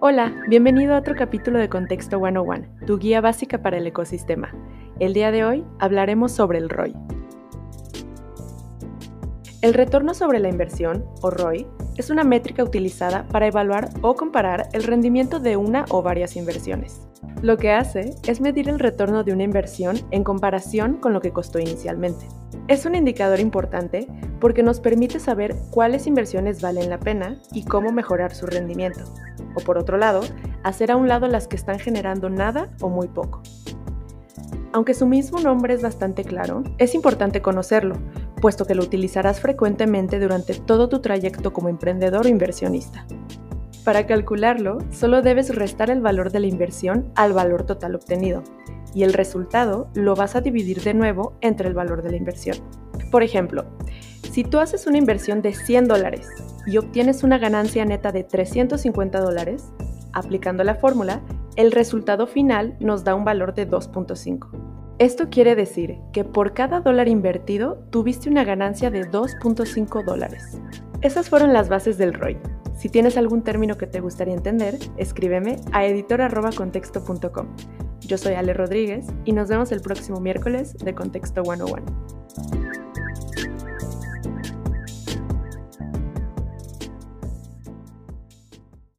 Hola, bienvenido a otro capítulo de Contexto 101, tu guía básica para el ecosistema. El día de hoy hablaremos sobre el ROI. El retorno sobre la inversión, o ROI, es una métrica utilizada para evaluar o comparar el rendimiento de una o varias inversiones. Lo que hace es medir el retorno de una inversión en comparación con lo que costó inicialmente. Es un indicador importante porque nos permite saber cuáles inversiones valen la pena y cómo mejorar su rendimiento. O por otro lado, hacer a un lado las que están generando nada o muy poco. Aunque su mismo nombre es bastante claro, es importante conocerlo, puesto que lo utilizarás frecuentemente durante todo tu trayecto como emprendedor o inversionista. Para calcularlo, solo debes restar el valor de la inversión al valor total obtenido, y el resultado lo vas a dividir de nuevo entre el valor de la inversión. Por ejemplo, si tú haces una inversión de 100 dólares y obtienes una ganancia neta de 350 dólares, aplicando la fórmula, el resultado final nos da un valor de 2.5. Esto quiere decir que por cada dólar invertido tuviste una ganancia de 2.5 dólares. Esas fueron las bases del ROI. Si tienes algún término que te gustaría entender, escríbeme a editor.contexto.com. Yo soy Ale Rodríguez y nos vemos el próximo miércoles de Contexto 101.